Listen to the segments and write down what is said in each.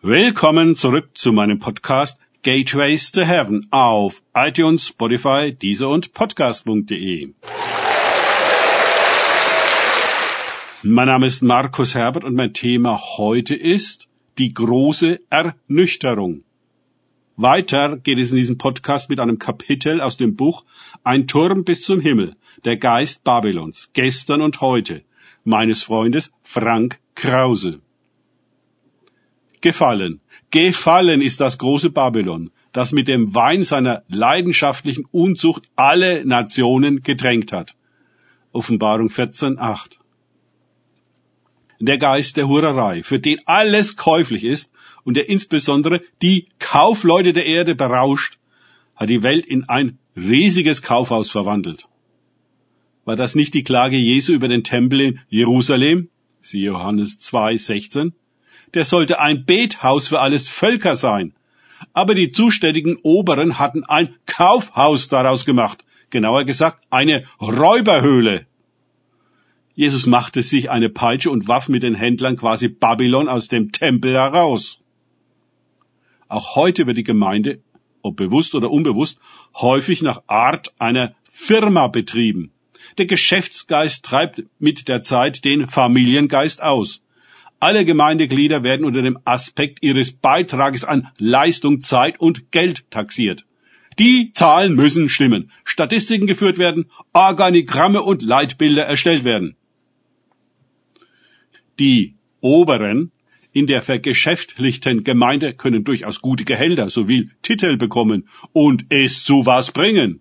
Willkommen zurück zu meinem Podcast Gateways to Heaven auf iTunes, Spotify, Deezer und Podcast.de. Mein Name ist Markus Herbert und mein Thema heute ist die große Ernüchterung. Weiter geht es in diesem Podcast mit einem Kapitel aus dem Buch Ein Turm bis zum Himmel, der Geist Babylons, gestern und heute, meines Freundes Frank Krause. Gefallen. Gefallen ist das große Babylon, das mit dem Wein seiner leidenschaftlichen Unzucht alle Nationen gedrängt hat. Offenbarung 14, 8. Der Geist der Hurerei, für den alles käuflich ist und der insbesondere die Kaufleute der Erde berauscht, hat die Welt in ein riesiges Kaufhaus verwandelt. War das nicht die Klage Jesu über den Tempel in Jerusalem? Sie Johannes 2, 16 der sollte ein Bethaus für alles Völker sein. Aber die zuständigen Oberen hatten ein Kaufhaus daraus gemacht, genauer gesagt eine Räuberhöhle. Jesus machte sich eine Peitsche und warf mit den Händlern quasi Babylon aus dem Tempel heraus. Auch heute wird die Gemeinde, ob bewusst oder unbewusst, häufig nach Art einer Firma betrieben. Der Geschäftsgeist treibt mit der Zeit den Familiengeist aus. Alle Gemeindeglieder werden unter dem Aspekt ihres Beitrages an Leistung, Zeit und Geld taxiert. Die Zahlen müssen stimmen, Statistiken geführt werden, Organigramme und Leitbilder erstellt werden. Die Oberen in der vergeschäftlichten Gemeinde können durchaus gute Gehälter sowie Titel bekommen und es zu was bringen.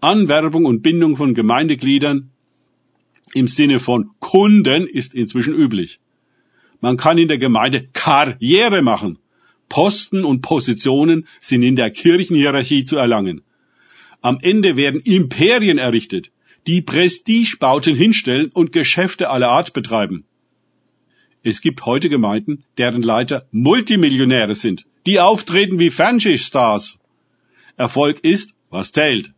Anwerbung und Bindung von Gemeindegliedern im Sinne von Kunden ist inzwischen üblich. Man kann in der Gemeinde Karriere machen. Posten und Positionen sind in der Kirchenhierarchie zu erlangen. Am Ende werden Imperien errichtet, die Prestigebauten hinstellen und Geschäfte aller Art betreiben. Es gibt heute Gemeinden, deren Leiter Multimillionäre sind, die auftreten wie Fernsehstars. Erfolg ist, was zählt.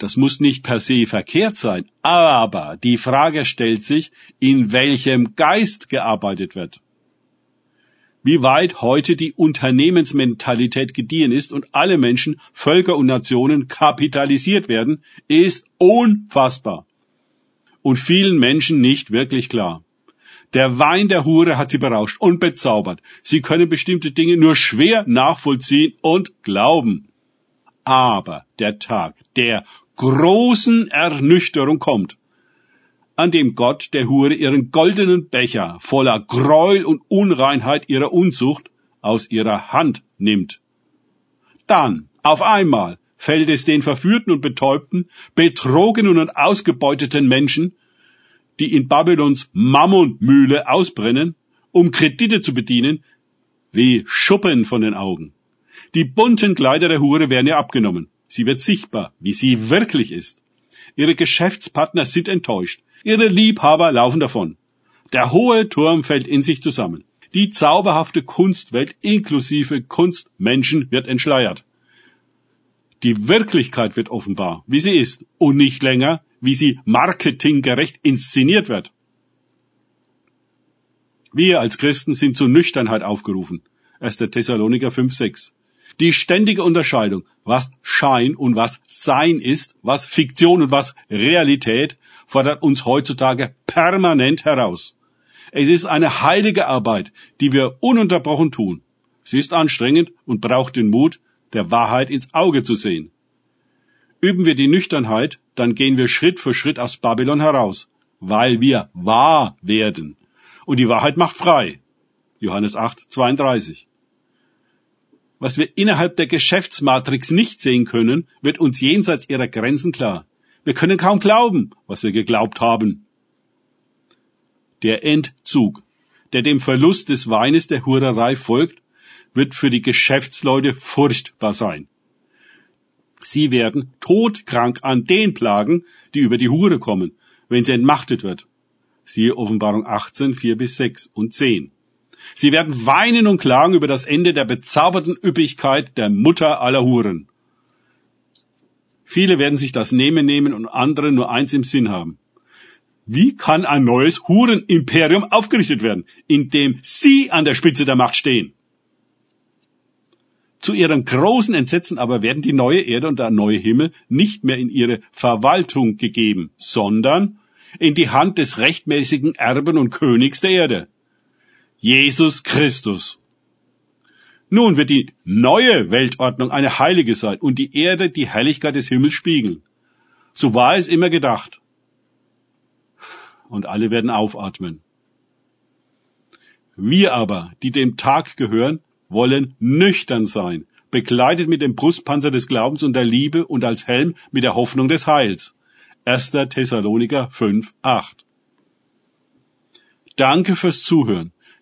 Das muss nicht per se verkehrt sein, aber die Frage stellt sich, in welchem Geist gearbeitet wird. Wie weit heute die Unternehmensmentalität gediehen ist und alle Menschen, Völker und Nationen kapitalisiert werden, ist unfassbar. Und vielen Menschen nicht wirklich klar. Der Wein der Hure hat sie berauscht und bezaubert. Sie können bestimmte Dinge nur schwer nachvollziehen und glauben. Aber der Tag der großen Ernüchterung kommt, an dem Gott der Hure ihren goldenen Becher voller Gräuel und Unreinheit ihrer Unzucht aus ihrer Hand nimmt. Dann, auf einmal, fällt es den verführten und betäubten, betrogenen und ausgebeuteten Menschen, die in Babylons Mammonmühle ausbrennen, um Kredite zu bedienen, wie Schuppen von den Augen. Die bunten Kleider der Hure werden ihr abgenommen. Sie wird sichtbar, wie sie wirklich ist. Ihre Geschäftspartner sind enttäuscht. Ihre Liebhaber laufen davon. Der hohe Turm fällt in sich zusammen. Die zauberhafte Kunstwelt inklusive Kunstmenschen wird entschleiert. Die Wirklichkeit wird offenbar, wie sie ist, und nicht länger, wie sie marketinggerecht inszeniert wird. Wir als Christen sind zur Nüchternheit aufgerufen. 1. Thessaloniker 5, 6. Die ständige Unterscheidung, was Schein und was Sein ist, was Fiktion und was Realität, fordert uns heutzutage permanent heraus. Es ist eine heilige Arbeit, die wir ununterbrochen tun. Sie ist anstrengend und braucht den Mut, der Wahrheit ins Auge zu sehen. Üben wir die Nüchternheit, dann gehen wir Schritt für Schritt aus Babylon heraus, weil wir wahr werden. Und die Wahrheit macht frei. Johannes 8, 32. Was wir innerhalb der Geschäftsmatrix nicht sehen können, wird uns jenseits ihrer Grenzen klar. Wir können kaum glauben, was wir geglaubt haben. Der Entzug, der dem Verlust des Weines der Hurerei folgt, wird für die Geschäftsleute furchtbar sein. Sie werden todkrank an den Plagen, die über die Hure kommen, wenn sie entmachtet wird. Siehe Offenbarung 18, 4 bis 6 und 10. Sie werden weinen und klagen über das Ende der bezauberten Üppigkeit der Mutter aller Huren. Viele werden sich das Nehmen nehmen und andere nur eins im Sinn haben. Wie kann ein neues Hurenimperium aufgerichtet werden, in dem Sie an der Spitze der Macht stehen? Zu ihrem großen Entsetzen aber werden die neue Erde und der neue Himmel nicht mehr in ihre Verwaltung gegeben, sondern in die Hand des rechtmäßigen Erben und Königs der Erde. Jesus Christus. Nun wird die neue Weltordnung eine heilige sein und die Erde die Herrlichkeit des Himmels spiegeln. So war es immer gedacht. Und alle werden aufatmen. Wir aber, die dem Tag gehören, wollen nüchtern sein, bekleidet mit dem Brustpanzer des Glaubens und der Liebe und als Helm mit der Hoffnung des Heils. 1. Thessaloniker 5, 8. Danke fürs Zuhören.